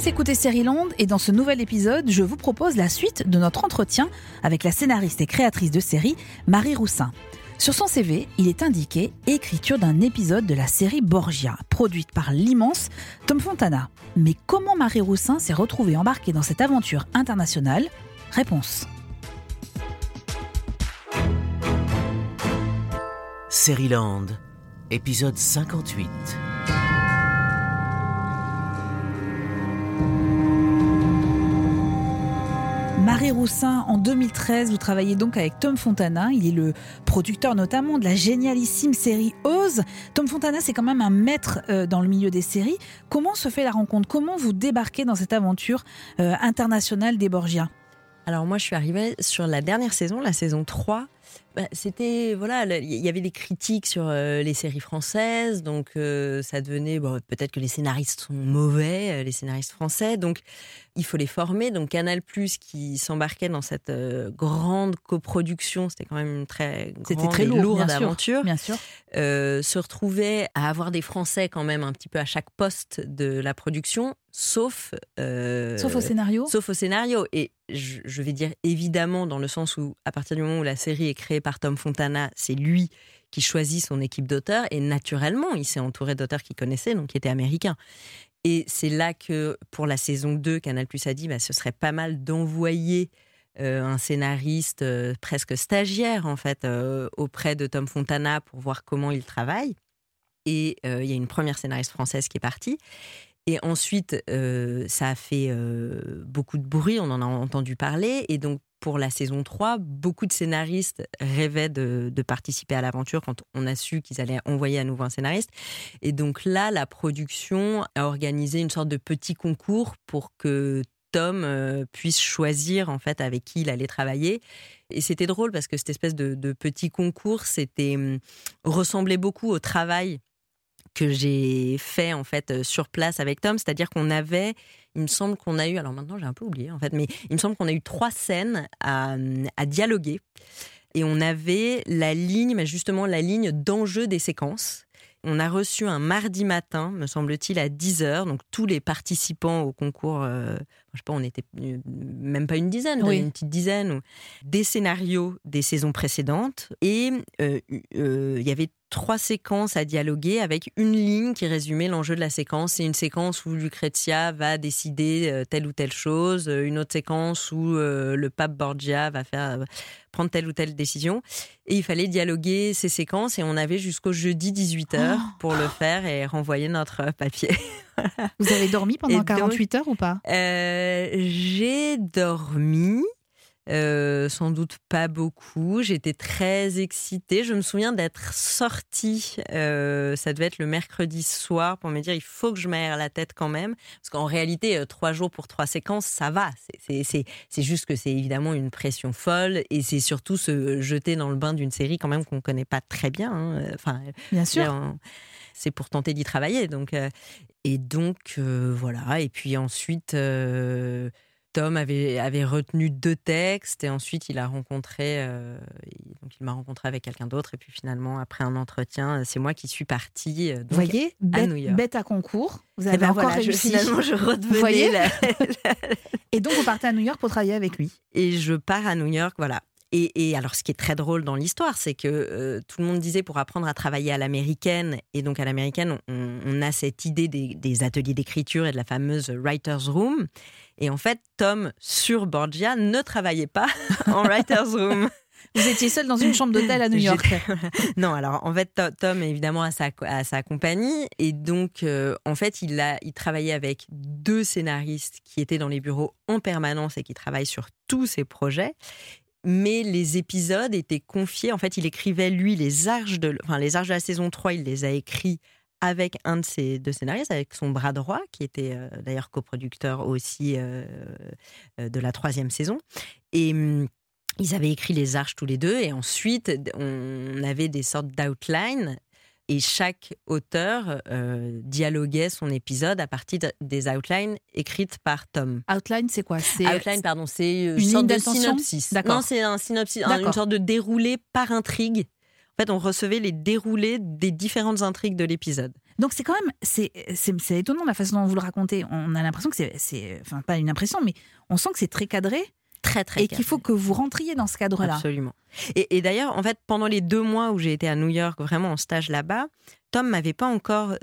Vous écoutez Land et dans ce nouvel épisode, je vous propose la suite de notre entretien avec la scénariste et créatrice de série Marie Roussin. Sur son CV, il est indiqué écriture d'un épisode de la série Borgia, produite par l'immense Tom Fontana. Mais comment Marie Roussin s'est retrouvée embarquée dans cette aventure internationale? Réponse. Land, épisode 58. Marie Roussin, en 2013, vous travaillez donc avec Tom Fontana. Il est le producteur notamment de la génialissime série Oz. Tom Fontana, c'est quand même un maître euh, dans le milieu des séries. Comment se fait la rencontre? Comment vous débarquez dans cette aventure euh, internationale des Borgia Alors moi, je suis arrivée sur la dernière saison, la saison 3. Bah, c'était voilà, il y avait des critiques sur euh, les séries françaises, donc euh, ça devenait bon, peut-être que les scénaristes sont mauvais, euh, les scénaristes français, donc il faut les former. Donc Canal Plus qui s'embarquait dans cette grande coproduction, c'était quand même une très c'était très lourd, lourde aventure. bien sûr. se retrouvait à avoir des Français quand même un petit peu à chaque poste de la production, sauf sauf au scénario. Sauf au scénario et je, je vais dire évidemment dans le sens où à partir du moment où la série créé par Tom Fontana, c'est lui qui choisit son équipe d'auteurs et naturellement, il s'est entouré d'auteurs qu'il connaissait, donc qui étaient américains. Et c'est là que, pour la saison 2, Canal Plus a dit bah, ce serait pas mal d'envoyer euh, un scénariste euh, presque stagiaire, en fait, euh, auprès de Tom Fontana pour voir comment il travaille. Et il y a une première scénariste française qui est partie. Et ensuite, ça a fait beaucoup de bruit, on en a entendu parler. Et donc, pour la saison 3, beaucoup de scénaristes rêvaient de, participer à l'aventure quand on a su qu'ils allaient envoyer à nouveau un scénariste. Et donc là, la production a organisé une sorte de petit concours pour que Tom euh, puisse choisir en fait avec qui il allait travailler. Et c'était drôle parce que cette espèce de, petit concours, c'était hum, ressemblait beaucoup au travail que j'ai fait en fait euh, sur place avec Tom, c'est-à-dire qu'on avait, il me semble qu'on a eu, alors maintenant j'ai un peu oublié en fait, mais il me semble qu'on a eu trois scènes à, dialoguer et on avait la ligne, justement la ligne d'enjeu des séquences. On a reçu un mardi matin, me semble-t-il, à 10h. Donc, tous les participants au concours, euh, je sais pas, on était euh, même pas une dizaine, une petite dizaine, des scénarios des saisons précédentes. Et il y avait trois séquences à dialoguer avec une ligne qui résumait l'enjeu de la séquence. C'est une séquence où Lucrezia va décider euh, telle ou telle chose, euh, une autre séquence où euh, le pape Borgia va faire prendre telle ou telle décision. Et il fallait dialoguer ces séquences et on avait jusqu'au jeudi 18h pour le faire et renvoyer notre papier. Vous avez dormi pendant 48 heures ou pas? J'ai dormi. Euh, sans doute pas beaucoup. J'étais très excitée. Je me souviens d'être sortie, euh, ça devait être le mercredi soir, pour me dire il faut que je m'aère la tête quand même. Parce qu'en réalité, euh, trois jours pour trois séquences, ça va. C'est juste que c'est évidemment une pression folle et c'est surtout se jeter dans le bain d'une série quand même qu'on ne connaît pas très bien. Hein. Enfin, bien sûr. C'est pour tenter d'y travailler. Donc, et donc, voilà. Et puis ensuite. Tom avait, avait retenu deux textes et ensuite il a rencontré, euh, donc il m'a rencontré avec quelqu'un d'autre et puis finalement après un entretien, c'est moi qui suis partie. Euh, Vous voyez, à New York. bête à concours. Vous eh avez ben encore réussi. finalement, je redevenais. La, Et donc vous partez à New York pour travailler avec lui. Et je pars à New York, voilà. Et, alors, ce qui est très drôle dans l'histoire, c'est que euh, tout le monde disait pour apprendre à travailler à l'américaine, et donc à l'américaine, on, a cette idée des, ateliers d'écriture et de la fameuse writer's room. Et en fait, Tom sur Borgia ne travaillait pas en writer's room. Vous étiez seul dans une chambre d'hôtel à New York. non, alors en fait, Tom évidemment à sa, à sa compagnie et donc euh, en fait il a il travaillait avec deux scénaristes qui étaient dans les bureaux en permanence et qui travaillent sur tous ses projets mais les épisodes étaient confiés. En fait, il écrivait lui les arches de, enfin les arches de la saison 3, il les a écrits avec un de ses deux scénaristes, avec son bras droit, qui était euh, d'ailleurs coproducteur aussi euh, euh, de la troisième saison. Et hum, ils avaient écrit les arches tous les deux, et ensuite on avait des sortes d'outlines et chaque auteur euh, dialoguait son épisode à partir des outlines écrites par Tom. Outline, c'est quoi? Outline, pardon, c'est une, sorte de synopsis. Non, c'est un synopsis, une sorte de déroulé par intrigue. En fait, on recevait les déroulés des différentes intrigues de l'épisode. Donc c'est quand même, c'est c'est étonnant la façon dont vous le racontez. On a l'impression que c'est, enfin pas une impression, mais on sent que c'est très cadré. Très, très Et qu'il faut que vous rentriez dans ce cadre-là. Absolument. Et, et d'ailleurs, en fait, pendant les deux mois où j'ai été à New York, vraiment en stage là-bas, Tom m'avait pas encore.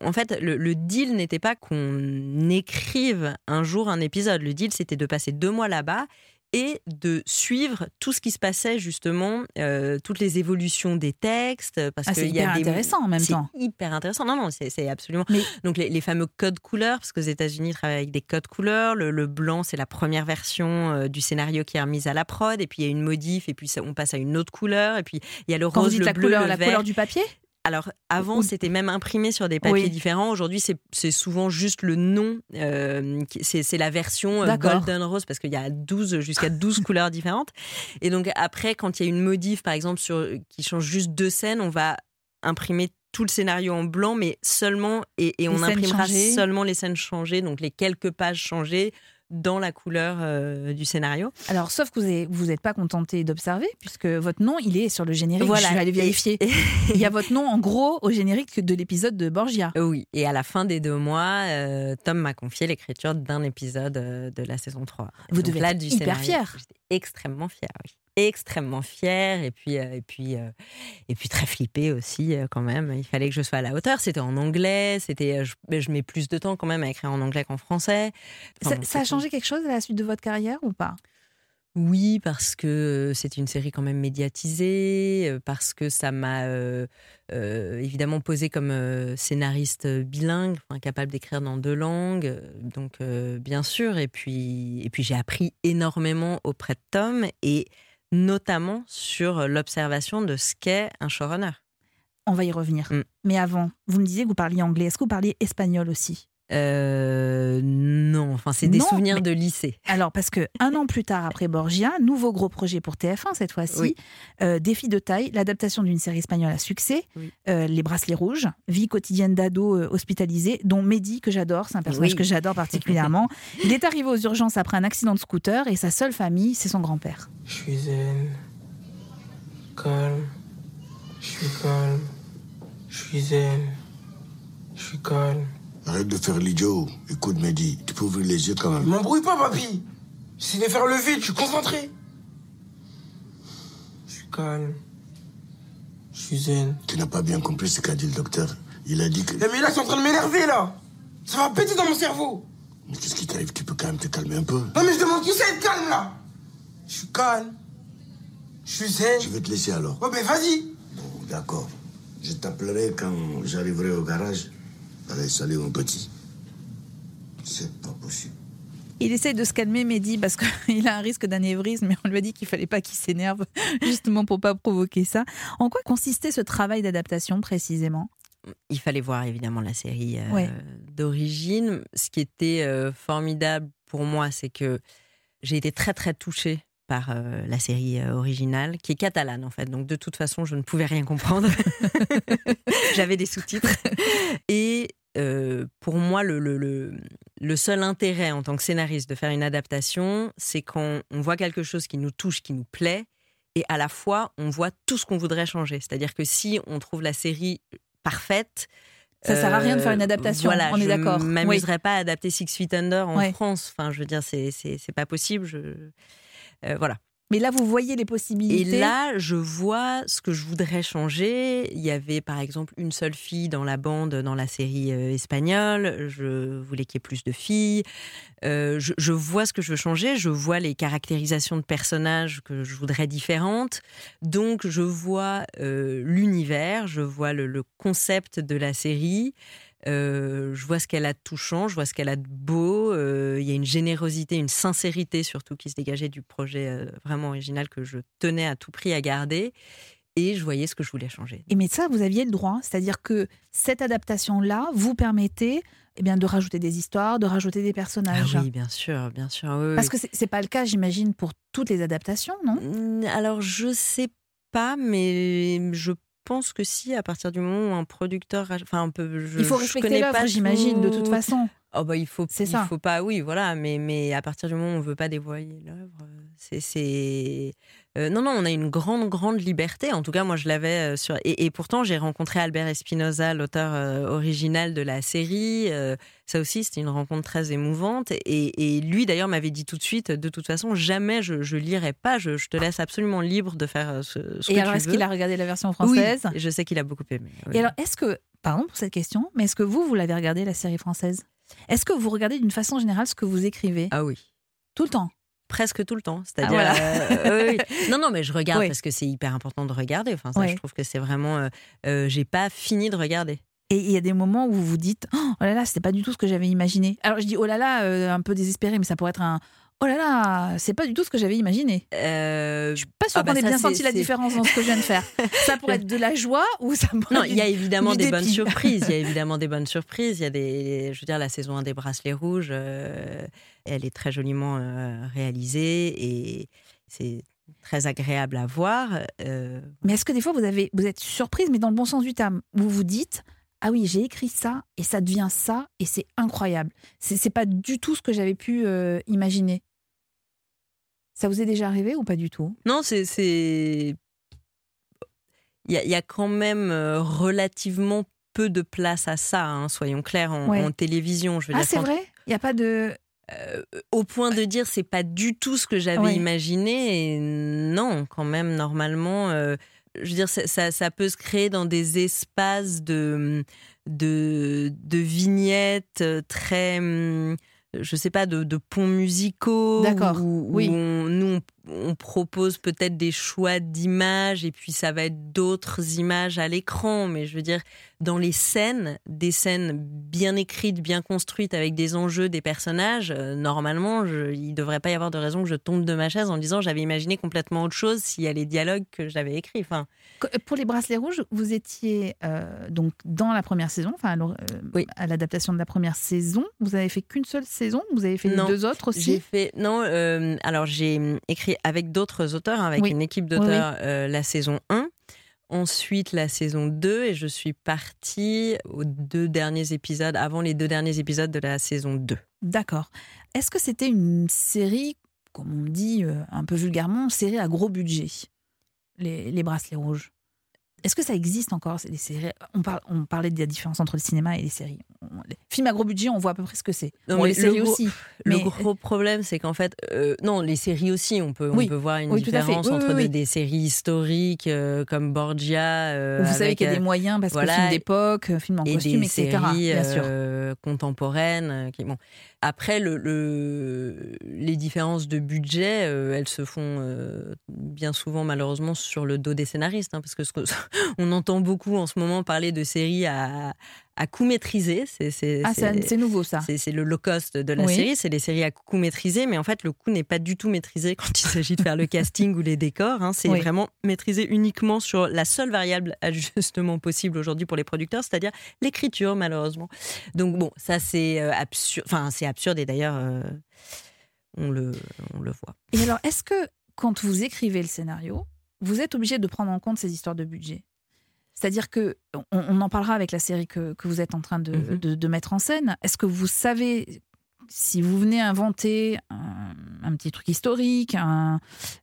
En fait, le, le deal n'était pas qu'on écrive un jour un épisode. Le deal, c'était de passer deux mois là-bas et de suivre tout ce qui se passait justement, euh, toutes les évolutions des textes. Parce ah, que c'est il y a hyper des... intéressant en même C'est temps. hyper intéressant. Non, non, c'est absolument. Mais- Donc les, les fameux codes couleurs, parce qu'aux États-Unis, ils travaillent avec des codes couleurs. Le, le blanc, c'est la première version euh, du scénario qui est remise à la prod, et puis il y a une modif, et puis ça- on passe à une autre couleur, et puis il y a le Quand vous rose, dites le la bleu, couleur, le la vert. couleur du papier? Alors avant, c'était même imprimé sur des papiers Oui. différents. Aujourd'hui, c'est souvent juste le nom. euh, c'est la version euh. Golden Rose parce qu'il y a 12 jusqu'à 12 couleurs différentes. Et donc après, quand il y a une modif, par exemple, sur, qui change juste deux scènes, on va imprimer tout le scénario en blanc, mais seulement et, et on imprimera changées. seulement les scènes changées, donc les quelques pages changées dans la couleur euh, du scénario. Alors, sauf que vous n'êtes vous êtes pas contenté d'observer, puisque votre nom, il est sur le générique. Voilà. Je vais aller vérifier. Il y a votre nom, en gros, au générique de l'épisode de Borgia. Oui, et à la fin des deux mois, euh, Tom m'a confié l'écriture d'un épisode euh, de la saison 3. Vous Donc devez là, être du hyper fier. J'étais extrêmement fière, oui. Extrêmement fière et puis euh, et puis euh, et puis très flippée aussi euh, quand même. Il fallait que je sois à la hauteur. C'était en anglais. C'était je, mets plus de temps quand même à écrire en anglais qu'en français. Enfin, Ça, bon, ça a changé quelque chose à la suite de votre carrière ou pas? Oui, parce que c'est une série quand même médiatisée, parce que ça m'a évidemment posé comme scénariste bilingue, enfin, capable d'écrire dans deux langues, donc bien sûr. Et puis, et puis j'ai appris énormément auprès de Tom et notamment sur l'observation de ce qu'est un showrunner. On va y revenir. Mm. Mais avant, vous me disiez que vous parliez anglais. Est-ce que vous parliez espagnol aussi? Euh, non, enfin c'est des Non, souvenirs mais- de lycée. Alors, parce que un an plus tard, après Borgia, nouveau gros projet pour TF1 cette fois-ci, Oui. euh, défi de taille, l'adaptation d'une série espagnole à succès, Oui. euh, Les Bracelets Rouges, vie quotidienne d'ado euh, hospitalisé, dont Mehdi, que j'adore, c'est un personnage Oui. que j'adore particulièrement. Il est arrivé aux urgences après un accident de scooter et sa seule famille, c'est son grand-père. Je suis zen, calme, je suis calme, je suis zen, je suis calme. Arrête de faire l'idiot. Écoute, Mehdi, tu peux ouvrir les yeux quand même. M'embrouille pas, papy. J'essaie de faire le vide, je suis concentré. Je suis calme, je suis zen. Tu n'as pas bien compris ce qu'a dit le docteur. Il a dit que. Mais là, c'est en train de m'énerver, là. Ça va péter dans mon cerveau. Mais qu'est-ce qui t'arrive? Tu peux quand même te calmer un peu. Non, mais je demande qui c'est être calme, là. Je suis calme, je suis zen. Je vais te laisser alors. Ouais, mais vas-y. Bon, d'accord. Je t'appellerai quand j'arriverai au garage. Allez, salut, mon petit. C'est pas possible. Il essaye de se calmer, Mehdi, parce qu'il a un risque d'anévrisme, mais on lui a dit qu'il fallait pas qu'il s'énerve, justement pour pas provoquer ça. En quoi consistait ce travail d'adaptation précisément? Il fallait voir évidemment la série euh, Ouais. d'origine. Ce qui était euh, formidable pour moi, c'est que j'ai été très très touchée par euh, la série euh, originale, qui est catalane en fait. Donc de toute façon, je ne pouvais rien comprendre. J'avais des sous-titres. Et euh, pour moi, le, le, le, le seul intérêt en tant que scénariste de faire une adaptation, c'est quand on voit quelque chose qui nous touche, qui nous plaît, et à la fois, on voit tout ce qu'on voudrait changer. C'est-à-dire que si on trouve la série parfaite, Ça sert à rien de faire une adaptation, Voilà, on est je d'accord. Oui. m'amuserais pas à adapter Six Feet Under en Ouais. France. Enfin, je veux dire, c'est c'est c'est pas possible. Je... euh, voilà. Mais là, vous voyez les possibilités. Et là, je vois ce que je voudrais changer. Il y avait par exemple une seule fille dans la bande dans la série euh, espagnole. Je voulais qu'il y ait plus de filles. Euh, je, vois ce que je veux changer. Je vois les caractérisations de personnages que je voudrais différentes. Donc, je vois l'univers, je vois le concept de la série. Euh, je vois ce qu'elle a de touchant, je vois ce qu'elle a de beau. Euh, Il y a une générosité, une sincérité surtout qui se dégageait du projet euh, vraiment original que je tenais à tout prix à garder. Et je voyais ce que je voulais changer. Et mais ça, vous aviez le droit. C'est-à-dire que cette adaptation-là vous permettait eh bien, de rajouter des histoires, de rajouter des Ah personnages. oui, bien sûr, bien sûr. oui, Parce oui. que c'est- pas le cas, j'imagine, pour toutes les adaptations, non? Alors, je sais pas, mais je pense que si, à partir du moment où un producteur. Enfin, un peu. Je, Il faut je respecter connais pas l'œuvre, j'imagine, de toute tout- façon. Oh bah il faut, C'est il faut pas, oui, voilà, mais, mais à partir du moment où on veut pas dévoiler l'œuvre, euh, c'est, c'est... euh, non, non, on a une grande, grande liberté. En tout cas, moi, je l'avais euh, sur. Et, et pourtant, j'ai rencontré Albert Espinoza, l'auteur euh, original de la série. euh, ça aussi, c'était une rencontre très émouvante. Et, et lui, d'ailleurs, m'avait dit tout de suite, de toute façon, jamais je, je lirai pas. Je, je te laisse absolument libre de faire ce, ce Et que alors, est-ce qu'il a regardé la version française? je sais qu'il a beaucoup aimé. oui. Et alors, est-ce que, pardon pour cette question, mais est-ce que vous, vous l'avez regardé, la série française? Est-ce que vous regardez d'une façon générale ce que vous écrivez? Ah oui. Tout le temps? Presque tout le temps. C'est-à-dire, Ah, euh, oui, oui. non, non, mais je regarde Oui. parce que c'est hyper important de regarder. Enfin, ça, je trouve que c'est vraiment. euh, euh, j'ai pas fini de regarder. Et il y a des moments où vous vous dites Oh là là, c'était pas du tout ce que j'avais imaginé. Alors je dis oh là là, euh, un peu désespéré, mais ça pourrait être un Oh là là, c'est pas du tout ce que j'avais imaginé. Euh, Je suis pas sûre Ah bah qu'on ait bien senti la différence dans ce que je viens de faire. Ça pourrait être de la joie ou ça pourrait Non, il y a évidemment des bonnes surprises. Il y a évidemment des bonnes surprises. Il y a des, je veux dire, la saison 1 des Bracelets Rouges, euh, elle est très joliment euh, réalisée et c'est très agréable à voir. euh, Mais est-ce que des fois vous avez vous êtes surprise, mais dans le bon sens du terme, vous vous dites ah oui, j'ai écrit ça et ça devient ça et c'est incroyable. C'est pas du tout ce que j'avais pu euh, imaginer. Ça vous est déjà arrivé ou pas du tout? Non, c'est. c'est- Il y, a- il y a quand même euh, relativement peu de place à ça, hein, soyons clairs, en, Ouais. en télévision. Je veux Ah c'est vrai? Il n'y a pas de euh, au point de dire c'est pas du tout ce que j'avais Ouais. imaginé. Et non, quand même, normalement, euh, je veux dire, ça, peut se créer dans des espaces de, vignettes euh, très. Je sais pas, de, de ponts musicaux. D'accord, Où, où oui. on- nous, on, on propose peut-être des choix d'images et puis ça va être d'autres images à l'écran. Mais je veux dire, dans les scènes, des scènes bien écrites, bien construites, avec des enjeux, des personnages, euh, normalement, je, il ne devrait pas y avoir de raison que je tombe de ma chaise en disant j'avais imaginé complètement autre chose s'il y a les dialogues que j'avais écrits. Enfin, Que- Pour les bracelets rouges, vous étiez euh, donc dans la première saison, enfin euh, Oui. à l'adaptation de la première saison. Vous avez fait qu'une seule saison Vous avez fait les deux autres j'ai aussi fait. Non, euh, alors j'ai hum, écrit avec d'autres auteurs, hein, avec Oui. une équipe Oui, d'auteurs, euh, la saison 1. Ensuite, la saison 2, et je suis partie aux deux derniers épisodes, avant les deux derniers épisodes de la saison 2. D'accord. Est-ce que c'était une série, comme on dit euh, un peu vulgairement, série à gros budget? Les, les bracelets rouges Est-ce que ça existe encore des séries? On, parle, on parlait de la différence entre le cinéma et les séries. On- les films à gros budget, on voit à peu près ce que c'est. Bon, les le séries gros- aussi. Le gros problème, c'est qu'en fait, euh, non, les séries aussi, on peut, Oui. on peut voir une Oui, différence Oui, entre. Des, des séries historiques euh, comme Borgia. euh, Vous savez qu'il y a des euh, moyens parce voilà, que film d'époque, euh, film en et costume, des etc. séries bien sûr. euh, contemporaines. euh, qui, bon. Après, le, le- les différences de budget, euh, elles se font euh, bien souvent malheureusement sur le dos des scénaristes, hein, parce que ce que- on entend beaucoup en ce moment parler de séries à, à coût maîtrisé. C'est, Ah, c'est nouveau ça. c'est, le low cost de la Oui. série, c'est les séries à coût maîtrisé, mais en fait le coût n'est pas du tout maîtrisé quand il s'agit de faire le casting ou les décors. hein. c'est Oui. vraiment maîtrisé uniquement sur la seule variable ajustement possible aujourd'hui pour les producteurs, c'est-à-dire l'écriture malheureusement. Donc bon, ça c'est euh, absurde, enfin c'est absurde et d'ailleurs euh, on, le, on le voit. Et alors, est-ce que quand vous écrivez le scénario, vous êtes obligé de prendre en compte ces histoires de budget? C'est-à-dire que on, on en parlera avec la série que, que vous êtes en train de, Mhm. de- de mettre en scène. Est-ce que vous savez si vous venez inventer un, un petit truc historique, un-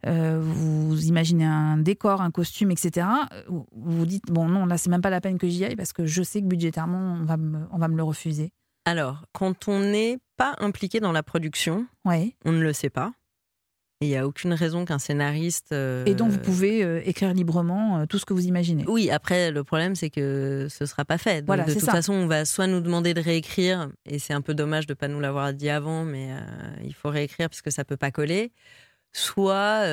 euh, vous imaginez un décor, un costume, etc. Vous vous dites bon non là c'est même pas la peine que j'y aille parce que je sais que budgétairement on va me, on va me le refuser. Alors, quand on n'est pas impliqué dans la production, Ouais. on ne le sait pas. Il n'y a aucune raison qu'un scénariste. euh, Et donc vous pouvez euh, écrire librement euh, tout ce que vous imaginez. Oui, après, le problème, c'est que ce sera pas fait. Donc, Voilà, de toute ça. façon, on va soit nous demander de réécrire, et c'est un peu dommage de pas nous l'avoir dit avant, mais il faut réécrire parce que ça peut pas coller. Soit,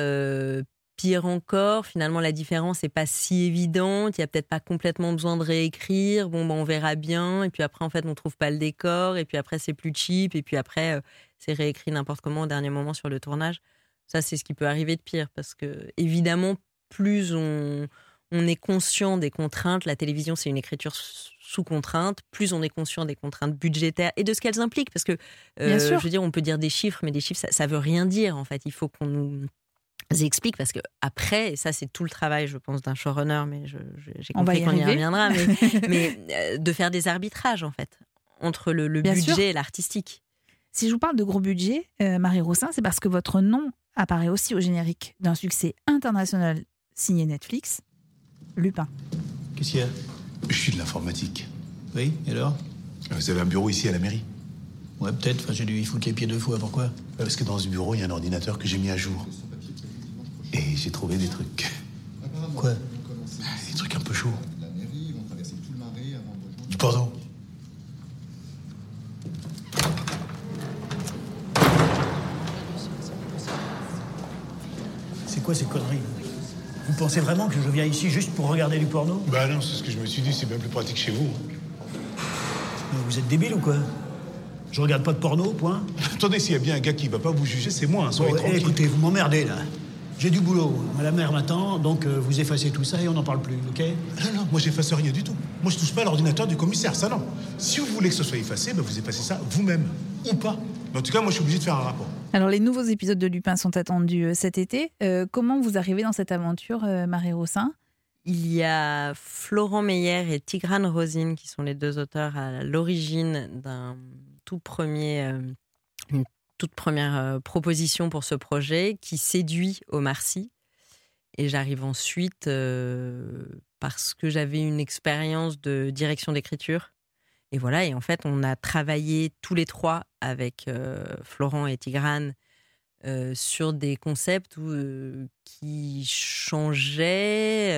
pire encore, finalement, la différence n'est pas si évidente. Il y a peut-être pas complètement besoin de réécrire. Bon, ben, on verra bien. Et puis après, en fait, on trouve pas le décor. Et puis après, c'est plus cheap. Et puis après, c'est réécrit n'importe comment au dernier moment sur le tournage. Ça, c'est ce qui peut arriver de pire. Parce que, évidemment, plus on, on est conscient des contraintes, la télévision, c'est une écriture sous contrainte, plus on est conscient des contraintes budgétaires et de ce qu'elles impliquent. Parce que, euh, je veux dire, on peut dire des chiffres, mais des chiffres, ça, ça veut rien dire, en fait. Il faut qu'on nous explique parce que après, et ça c'est tout le travail, je pense, d'un showrunner, mais j'ai compris y qu'on y reviendra, mais, mais, euh, de faire des arbitrages en fait entre le, budget sûr. et l'artistique. Si je vous parle de gros budget, euh, Marie Roussin, c'est parce que votre nom apparaît aussi au générique d'un succès international signé Netflix, Lupin. Qu'est-ce qu'il y a? Je suis de l'informatique. Oui, et alors? Vous avez un bureau ici à la mairie? Ouais, peut-être. Enfin, j'ai dû y foutre les pieds deux fois. Pourquoi? Parce que dans ce bureau, il y a un ordinateur que j'ai mis à jour. Et j'ai trouvé des trucs. Quoi? Des trucs un peu chauds. Du porno. Quoi ces conneries Vous pensez vraiment que je viens ici juste pour regarder du porno Bah non, c'est ce que je me suis dit, c'est bien plus pratique chez vous. Mais Vous êtes débile ou quoi Je regarde pas de porno, point. Attendez, s'il y a bien un gars qui va pas vous juger, c'est moi, hein, soyez Bon, eh, tranquille. écoutez, vous m'emmerdez là. J'ai du boulot. La mère m'attend, donc euh, vous effacez tout ça et on n'en parle plus, ok Non, non, moi j'efface rien du tout. Moi je touche pas à l'ordinateur du commissaire, ça non. Si vous voulez que ce soit effacé, bah, vous effacez ça vous-même. Ou pas. Mais en tout cas, moi je suis obligé de faire un rapport. Alors, les nouveaux épisodes de Lupin sont attendus euh, cet été. Euh, comment vous arrivez dans cette aventure, euh, Marie Roussin Il y a Florent Meyer et Tigrane Rosine qui sont les deux auteurs à l'origine d'un tout premier, euh, une toute première proposition pour ce projet qui séduit Omar Sy. Et j'arrive ensuite euh, parce que j'avais une expérience de direction d'écriture. Et voilà, et en fait, on a travaillé tous les trois avec euh, Florent et Tigrane euh, sur des concepts où, euh, qui changeaient.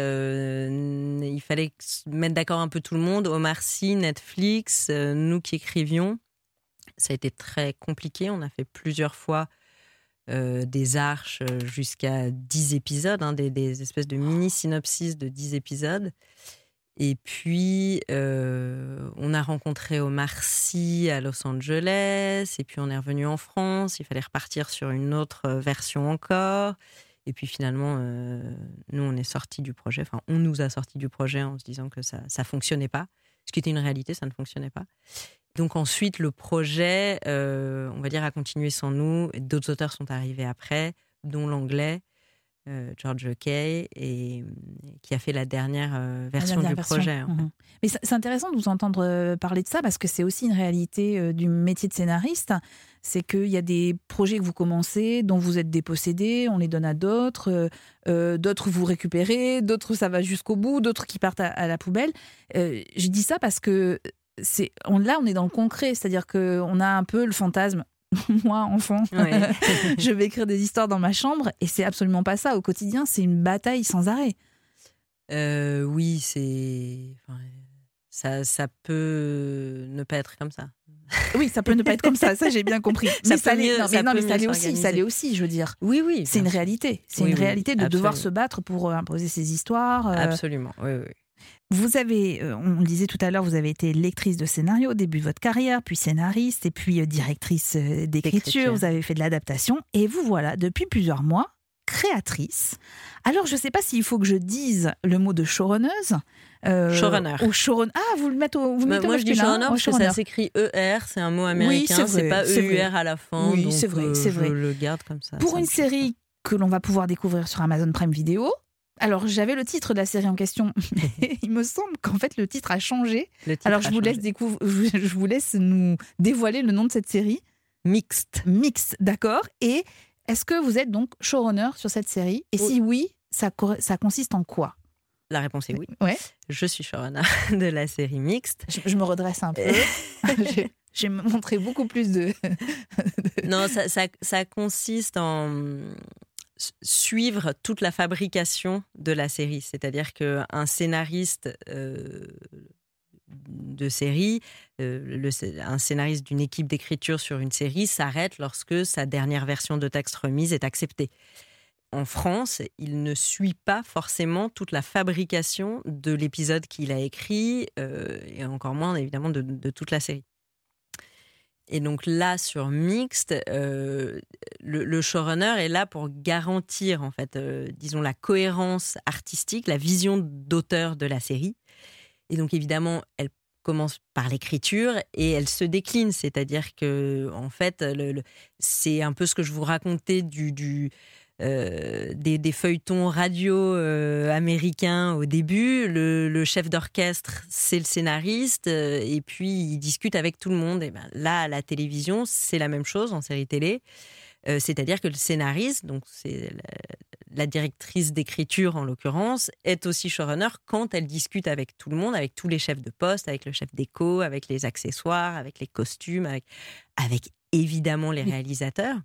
il fallait mettre d'accord un peu tout le monde. Omar Sy, Netflix, nous qui écrivions. Ça a été très compliqué. On a fait plusieurs fois des arches jusqu'à 10 épisodes, hein, des, des espèces de mini-synopsis de 10 épisodes. Et puis, euh, on a rencontré Omar Sy à Los Angeles, et puis on est revenu en France. Il fallait repartir sur une autre euh, version encore. Et puis finalement, euh, nous, on est sortis du projet. Enfin, on nous a sortis du projet en se disant que ça ne fonctionnait pas. Ce qui était une réalité, ça ne fonctionnait pas. Donc ensuite, le projet, on va dire, a continué sans nous. D'autres auteurs sont arrivés après, dont l'anglais, euh, George Kay, et qui a fait la dernière euh, La version dernière du version. projet. en fait. Mhm. Mais c'est intéressant de vous entendre euh, parler de ça parce que c'est aussi une réalité euh, du métier de scénariste. C'est qu'il y a des projets que vous commencez, dont vous êtes dépossédé, on les donne à d'autres, d'autres vous récupérez, d'autres ça va jusqu'au bout, d'autres qui partent à, à la poubelle. Je dis ça parce que c'est on, là on est dans le concret, c'est-à-dire qu'on a un peu le fantasme. Moi, enfant, Ouais. je vais écrire des histoires dans ma chambre et c'est absolument pas ça. Au quotidien, c'est une bataille sans arrêt. Euh, oui, c'est. enfin, ça, ça peut ne pas être comme ça. Oui, ça peut ne pas être comme ça, ça j'ai bien compris. Ça mais ça l'est, non, ça mais, non, peut mais ça mieux l'est aussi, ça l'est aussi, je veux dire. Oui, oui. C'est une réalité, c'est Oui, une oui, réalité de devoir se battre pour euh, imposer ses histoires. euh. Absolument. Oui, oui. Vous avez, euh, on le disait tout à l'heure, vous avez été lectrice de scénario au début de votre carrière, puis scénariste et puis euh, directrice euh, d'écriture. Vous avez fait de l'adaptation et vous voilà depuis plusieurs mois créatrice. Alors je ne sais pas s'il faut que je dise le mot de showrunneuse. euh, Showrunner. Ou showrun. Ah, vous le mettez au, vous Bah, mettez au moi, je dis showrunner parce que ça s'écrit ER, c'est un mot américain, vrai, c'est pas. EUR à la fin. Oui, c'est vrai, euh, c'est vrai. Je le garde comme ça. pour ça une série que l'on va pouvoir découvrir sur Amazon Prime Video. Alors, j'avais le titre de la série en question. mais Il me semble qu'en fait, le titre a changé. titre Alors, je vous, laisse changé. je je vous laisse nous dévoiler le nom de cette série. Mixte. Mix, d'accord Et est-ce que vous êtes donc showrunner sur cette série? Et si oui, ça, co- ça consiste en quoi? La réponse est oui. Ouais. Je suis showrunner de la série Mixte. je, je me redresse un peu. J'ai- montré beaucoup plus de. Non, ça, ça, ça consiste en suivre toute la fabrication de la série. C'est-à-dire qu'un scénariste euh, de série, euh, un scénariste d'une équipe d'écriture sur une série s'arrête lorsque sa dernière version de texte remise est acceptée. En France, il ne suit pas forcément toute la fabrication de l'épisode qu'il a écrit, euh, et encore moins évidemment de- de toute la série. Et donc là, sur Mixte, euh, le, showrunner est là pour garantir, en fait, euh, disons, la cohérence artistique, la vision d'auteur de la série. Et donc, évidemment, elle commence par l'écriture et elle se décline, c'est-à-dire que, en fait, c'est un peu ce que je vous racontais du, euh, des, des feuilletons radio euh, américains au début. Le, le chef d'orchestre, c'est le scénariste, euh, et puis il discute avec tout le monde. Et ben, là, à la télévision, c'est la même chose en série télé. C'est-à-dire que le scénariste, donc c'est la, la directrice d'écriture en l'occurrence, est aussi showrunner quand elle discute avec tout le monde, avec tous les chefs de poste, avec le chef d'écho, avec les accessoires, avec les costumes, avec, avec évidemment les réalisateurs,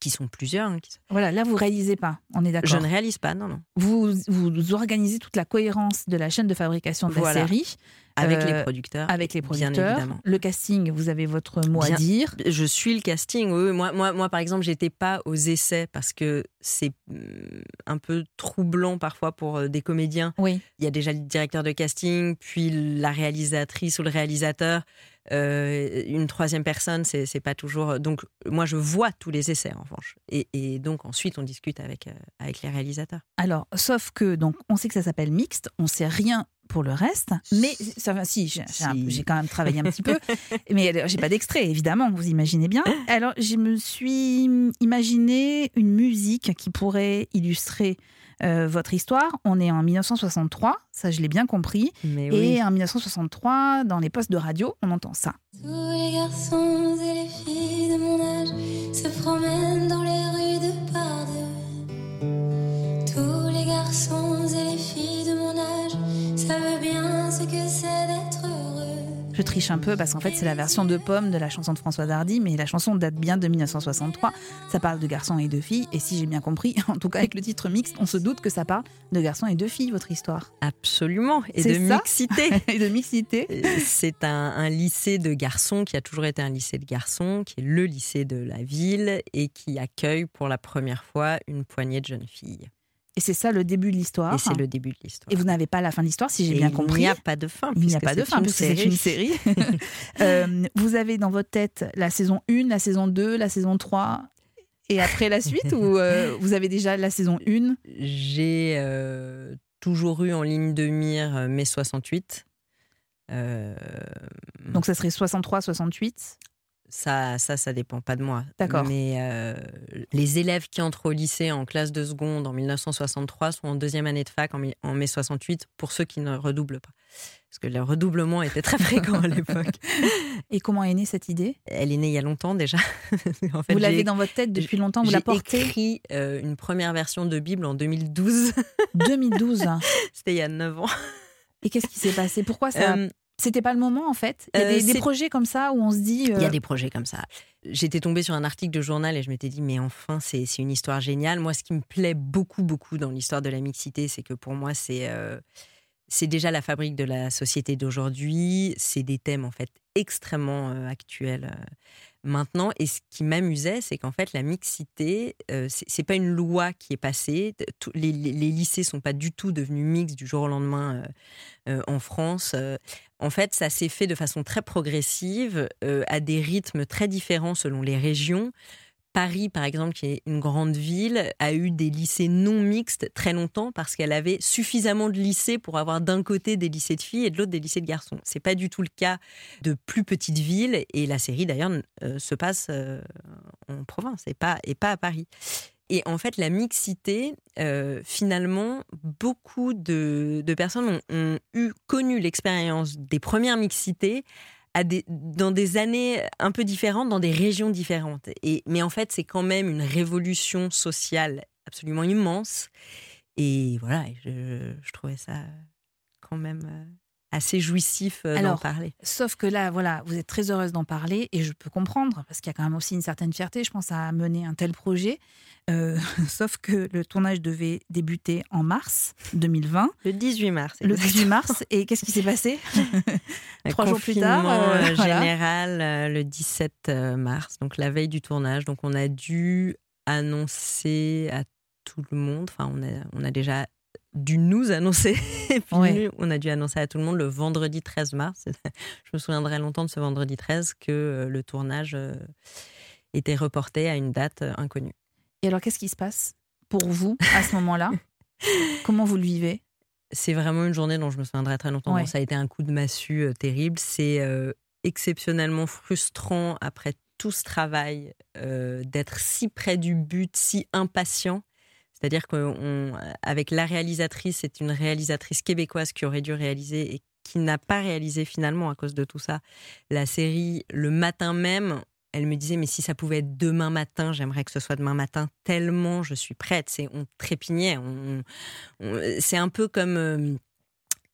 qui sont plusieurs. hein, qui Voilà, là, vous réalisez pas. On est Je d'accord. ne réalise pas, non, non. Vous, vous organisez toute la cohérence de la chaîne de fabrication de la série Avec Euh, les producteurs. avec les bien producteurs. évidemment. Le casting, vous avez votre mot à Bien- dire. Je suis le casting. Oui, moi, moi, moi, par exemple, j'étais pas aux essais parce que c'est hum, un peu troublant parfois pour euh, des comédiens. Oui. Il y a déjà le directeur de casting, puis la réalisatrice ou le réalisateur. Euh, une troisième personne, c'est c'est pas toujours. Donc, moi, je vois tous les essais en revanche. Et, et donc, ensuite, on discute avec, euh, avec les réalisateurs. Alors, sauf que, donc, on sait que ça s'appelle mixte, on sait rien pour le reste, mais ça va, si, j'ai Si. quand même travaillé un petit peu, mais alors, j'ai pas d'extrait, évidemment, vous imaginez bien. Alors, je me suis imaginé une musique qui pourrait illustrer euh, votre histoire. On est en 1963, ça je l'ai bien compris, Mais et oui. en 1963, dans les postes de radio, on entend ça. Tous les garçons et les filles de mon âge se promènent dans les rues de par deux. Tous les garçons et les filles de mon âge savent bien ce que c'est d'être heureux. Je triche un peu parce qu'en fait c'est la version de Pomme de la chanson de François Dardy, mais la chanson date bien de 1963. Ça parle de garçons et de filles, et si j'ai bien compris, en tout cas avec le titre mixte, on se doute que ça parle de garçons et de filles, votre histoire. Absolument. Et C'est de ça mixité. et de mixité. Euh, C'est un, un lycée de garçons qui a toujours été un lycée de garçons, qui est le lycée de la ville et qui accueille pour la première fois une poignée de jeunes filles. Et c'est ça le début de l'histoire. Et c'est le début de l'histoire. Et vous n'avez pas la fin de l'histoire, si j'ai bien Il compris. n'y a pas de fin. Il n'y a pas de fin, une puisque c'est une série. Euh, vous avez dans votre tête la saison 1, la saison 2, la saison 3, et après la suite Ou euh, vous avez déjà la saison 1 J'ai euh, toujours eu en ligne de mire euh, mai 68. Euh, Donc ça serait 63, 68 ça, ça, ça dépend pas de moi. D'accord. Mais euh, les élèves qui entrent au lycée en classe de seconde en 1963 sont en deuxième année de fac en, mai 68 pour ceux qui ne redoublent pas. Parce que le redoublement était très fréquent à l'époque. Et comment est née cette idée? Elle est née il y a longtemps déjà. En fait, Vous l'avez j'ai- dans votre tête depuis longtemps, vous la J'ai portez? écrit euh, une première version de Bible en 2012. 2012. C'était il y a 9 ans. Et qu'est-ce qui s'est passé? Pourquoi ça Euh, C'était pas le moment en fait Il y a Euh, des, projets comme ça où on se dit. Il y euh, a des projets comme ça. J'étais tombée sur un article de journal et je m'étais dit, mais enfin, c'est une histoire géniale. Moi, ce qui me plaît beaucoup, beaucoup dans l'histoire de la mixité, c'est que pour moi, c'est euh, c'est déjà la fabrique de la société d'aujourd'hui. C'est des thèmes, en fait, extrêmement euh, actuels euh, maintenant. Et ce qui m'amusait, c'est qu'en fait, la mixité, euh, c'est pas une loi qui est passée. Les, les- lycées sont pas du tout devenus mixtes du jour au lendemain euh, euh, en France. En fait, ça s'est fait de façon très progressive, euh, à des rythmes très différents selon les régions. Paris, par exemple, qui est une grande ville, a eu des lycées non mixtes très longtemps parce qu'elle avait suffisamment de lycées pour avoir d'un côté des lycées de filles et de l'autre des lycées de garçons. C'est pas du tout le cas de plus petites villes et la série d'ailleurs euh, se passe euh, en province et pas, et pas à Paris. Et en fait, la mixité, euh, finalement, beaucoup de, personnes ont, eu connu l'expérience des premières mixités dans des années un peu différentes, dans des régions différentes. Et, mais en fait, c'est quand même une révolution sociale absolument immense. Et voilà, je trouvais ça quand même euh, assez jouissif euh, d'en Alors, parler. Sauf que là, voilà, vous êtes très heureuse d'en parler et je peux comprendre parce qu'il y a quand même aussi une certaine fierté, je pense, à mener un tel projet. Euh, sauf que le tournage devait débuter en mars 2020, Le 18 mars. le exactement. 18 mars. Et qu'est-ce qui s'est passé? Trois jours plus tard, confinement, euh, voilà. général euh, le 17 euh, mars, donc la veille du tournage. Donc on a dû annoncer à tout le monde, enfin on a, on a déjà dû nous annoncer, et puis Ouais. on a dû annoncer à tout le monde le vendredi 13 mars. Je me souviendrai longtemps de ce vendredi 13 que euh, le tournage euh, était reporté à une date euh, inconnue. Et alors, qu'est-ce qui se passe pour vous à ce moment-là? Comment vous le vivez? C'est vraiment une journée dont je me souviendrai très longtemps. Ouais. Ça a été un coup de massue terrible. C'est euh, exceptionnellement frustrant après tout ce travail euh, d'être si près du but, si impatient. C'est-à-dire qu'avec la réalisatrice, c'est une réalisatrice québécoise qui aurait dû réaliser et qui n'a pas réalisé finalement à cause de tout ça la série le matin même. Elle me disait mais si ça pouvait être demain matin, j'aimerais que ce soit demain matin tellement je suis prête. C'est on trépignait. On, c'est un peu comme euh,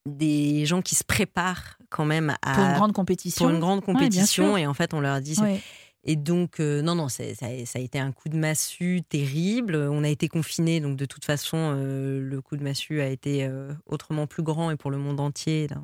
des gens qui se préparent quand même à pour une grande compétition. Pour une grande compétition et en fait on leur dit Ouais. Et donc, euh, non, non, ça, a- ça a été un coup de massue terrible. On a été confinés, donc de toute façon, euh, le coup de massue a été euh, autrement plus grand et pour le monde entier. là.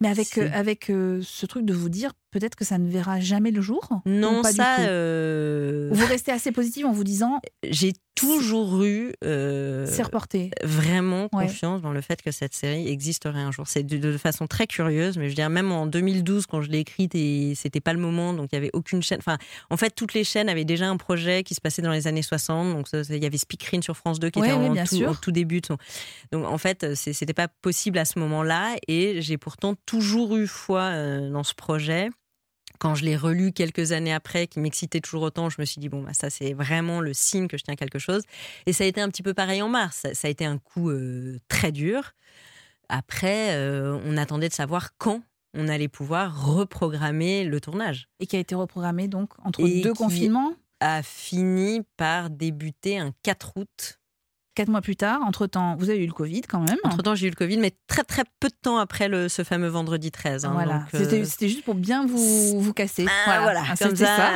Mais avec, avec ce truc de vous dire peut-être que ça ne verra jamais le jour Non, pas du ça, tout euh, Ou Vous restez assez positive en vous disant j'ai toujours eu euh, c'est reporté. vraiment Ouais. confiance dans le fait que cette série existerait un jour. C'est de, de façon très curieuse, mais je veux dire, même en 2012, quand je l'ai écrite, et c'était pas le moment, donc il y avait aucune chaîne. Enfin, en fait, toutes les chaînes avaient déjà un projet qui se passait dans les années 60. Donc, il y avait Speakerine sur France 2 qui Ouais, était en, bien tout, sûr. en tout début. Donc, en fait, c'était pas possible à ce moment-là, et j'ai pourtant toujours eu foi euh, dans ce projet. Quand je l'ai relu quelques années après, qui m'excitait toujours autant, je me suis dit, bon, bah, ça, c'est vraiment le signe que je tiens quelque chose. Et ça a été un petit peu pareil en mars. Ça, ça a été un coup euh, très dur. Après, euh, on attendait de savoir quand on allait pouvoir reprogrammer le tournage. Et qui a été reprogrammé donc entre Et deux qui- confinements? A fini par débuter un 4 août. Quatre mois plus tard, entre-temps, vous avez eu le Covid quand même. Entre-temps, j'ai eu le Covid, mais très très peu de temps après le, ce fameux vendredi 13. hein. voilà, euh, c'était juste pour bien vous, vous casser. Ah, voilà, Ah, comme c'était ça.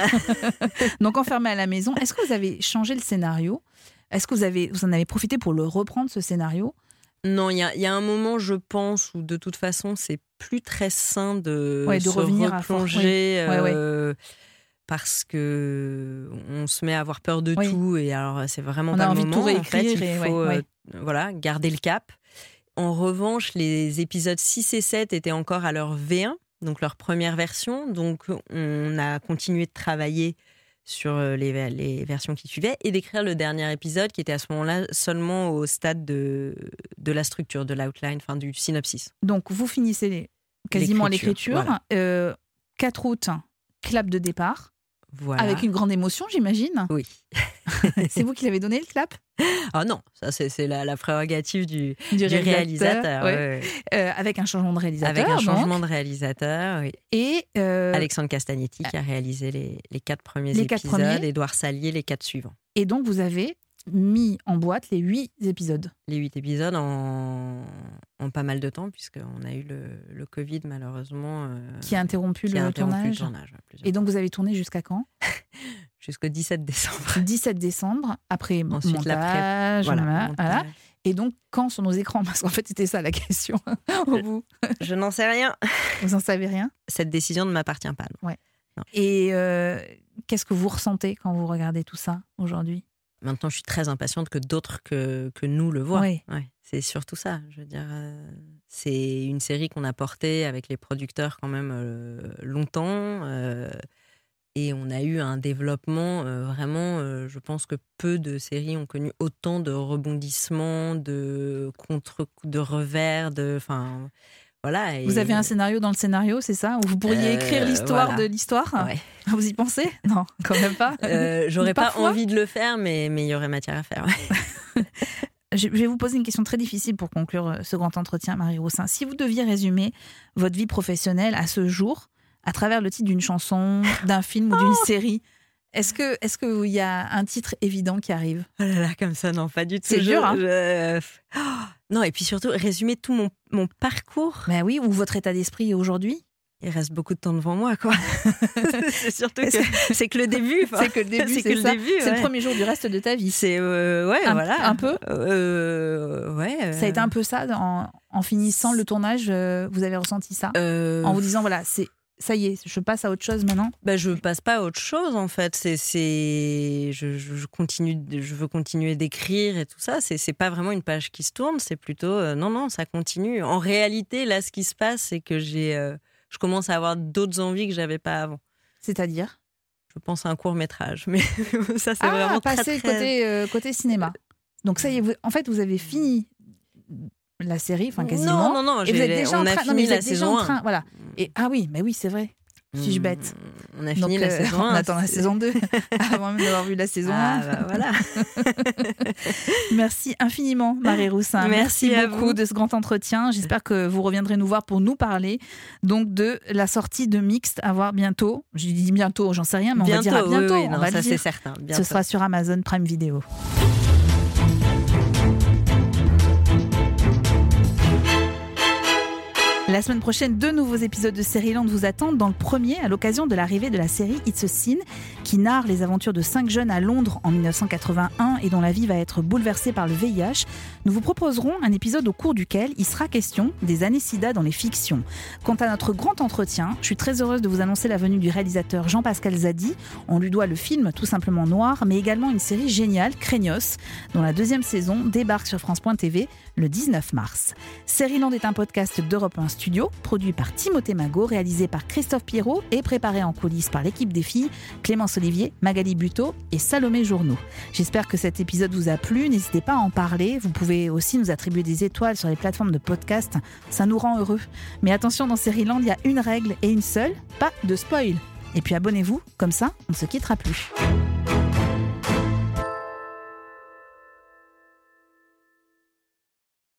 Donc enfermé à la maison. Est-ce que vous avez changé le scénario? Est-ce que vous, avez, vous en avez profité pour le reprendre, ce scénario? Non, il y a, il y a un moment, je pense, où de toute façon, c'est plus très sain de, Ouais, de se revenir à replonger. oui. Ouais, ouais. Euh, Parce que on se met à avoir peur de Oui. tout et alors c'est vraiment On pas a le envie de tout moment. en fait, réécrire il faut ouais, ouais. euh, voilà garder le cap. En revanche, les épisodes 6 et 7 étaient encore à leur V1, donc leur première version. Donc on a continué de travailler sur euh, les, les versions qui suivaient et d'écrire le dernier épisode qui était à ce moment-là seulement au stade de, de la structure, de l'outline, enfin du synopsis. Donc vous finissez quasiment L'écriture. Euh, 4 août, clap de départ. Voilà. Avec une grande émotion, j'imagine. Oui. C'est vous qui l'avez donné, le clap? Ah non, ça c'est la, la prérogative du, Du du réalisateur, réalisateur. ouais. ouais, ouais. Euh, avec un changement de réalisateur. Avec un donc. changement de réalisateur. oui. Et euh, Alexandre Castagnetti qui a réalisé les, les quatre premiers Les quatre épisodes, premiers. Édouard Salier les quatre suivants. Et donc, vous avez mis en boîte les huit épisodes. Les huit épisodes en, en pas mal de temps, puisqu'on a eu le, le Covid malheureusement. euh, Qui a interrompu qui le a interrompu tournage. le tournage, ouais, Et donc, vous avez tourné jusqu'à quand? Jusqu'au 17 décembre. Le 17 décembre, après Ensuite, montage. Voilà, voilà, montage. voilà. Et donc, quand sur nos écrans? Parce qu'en fait, c'était ça la question au bout. Je n'en sais rien. Vous en savez rien? Cette décision ne m'appartient pas. non. Et euh, qu'est-ce que vous ressentez quand vous regardez tout ça aujourd'hui? Maintenant, je suis très impatiente que d'autres que, que nous le voient. Oui. Ouais, c'est surtout ça. Je veux dire, euh, c'est une série qu'on a portée avec les producteurs quand même euh, longtemps. euh, et on a eu un développement vraiment, je pense que peu de séries ont connu autant de rebondissements, de contre, de revers, de, enfin, voilà. et- Vous avez un scénario dans le scénario, c'est ça? Où vous pourriez Euh, écrire l'histoire voilà. de l'histoire? Ouais. Vous y pensez? Non, quand même pas. Euh, J'aurais pas Parfois? envie de le faire, mais mais il y aurait matière à faire. ouais. Je vais vous poser une question très difficile pour conclure euh, ce grand entretien, Marie Roussin. Si vous deviez résumer votre vie professionnelle à ce jour, à travers le titre d'une chanson, d'un film ou d'une série, est-ce que est-ce qu'il y a un titre évident qui arrive? Oh là là, comme ça, non, pas du tout. C'est dur, hein je- Oh, Non, et puis surtout, résumer tout mon, mon parcours. Ben oui, ou votre état d'esprit aujourd'hui Il reste beaucoup de temps devant moi, quoi. c'est surtout que c'est que le début. enfin, C'est que le début, c'est que le ça. début, C'est le premier jour du reste de ta vie. C'est euh, ouais, Un- voilà. un peu Euh, ouais. Ça a été un peu ça en, en finissant le tournage. euh, Vous avez ressenti ça? Euh, en vous disant voilà, c'est ça y est, je passe à autre chose maintenant? Bah, je passe pas à autre chose en fait. C'est, c'est, je, je- continue, je veux continuer d'écrire et tout ça. C'est, c'est pas vraiment une page qui se tourne. C'est plutôt, euh, non, non, ça continue. En réalité, là, ce qui se passe, c'est que j'ai, euh, je commence à avoir d'autres envies que j'avais pas avant. C'est-à-dire? Je pense à un court métrage, mais ça, c'est ah, vraiment très, passer très- côté euh, côté cinéma. Donc ça y est, vous- en fait, vous avez fini la série, enfin quasiment. Non, non, non. Et vous êtes déjà on en train, non, mais vous êtes déjà en 1. train, voilà. Et ah oui, mais oui, c'est vrai. Suis-je bête On a fini Donc, la euh, saison On 1. attend la saison 2 avant même d'avoir vu la saison 1. Ah, bah, voilà. Merci infiniment, Marie Roussin. Merci à beaucoup vous. de ce grand entretien. J'espère que vous reviendrez nous voir pour nous parler donc de la sortie de Mixte à voir bientôt. Je dis bientôt, j'en sais rien, mais on va dire à oui, bientôt. oui, on non, va ça c'est certain. Ce sera sur Amazon Prime Video. La semaine prochaine, deux nouveaux épisodes de Série-Land vous attendent. Dans le premier, à l'occasion de l'arrivée de la série It's a Sin, qui narre les aventures de cinq jeunes à Londres en 1981 et dont la vie va être bouleversée par le VIH, nous vous proposerons un épisode au cours duquel il sera question des années SIDA dans les fictions. Quant à notre grand entretien, je suis très heureuse de vous annoncer la venue du réalisateur Jean-Pascal Zadi. On lui doit le film Tout simplement noir, mais également une série géniale, Craignos, dont la deuxième saison débarque sur France.tv le 19 mars. Série-Land est un podcast d'Europe 1 Studio, produit par Timothée Magot, réalisé par Christophe Pierrot et préparé en coulisses par l'équipe des filles, Clémence Olivier, Magali Buteau et Salomé Journeau. J'espère que cet épisode vous a plu, n'hésitez pas à en parler, vous pouvez aussi nous attribuer des étoiles sur les plateformes de podcast, ça nous rend heureux. Mais attention, dans Série-Land, il y a une règle et une seule, pas de spoil. Et puis abonnez-vous, comme ça, on ne se quittera plus.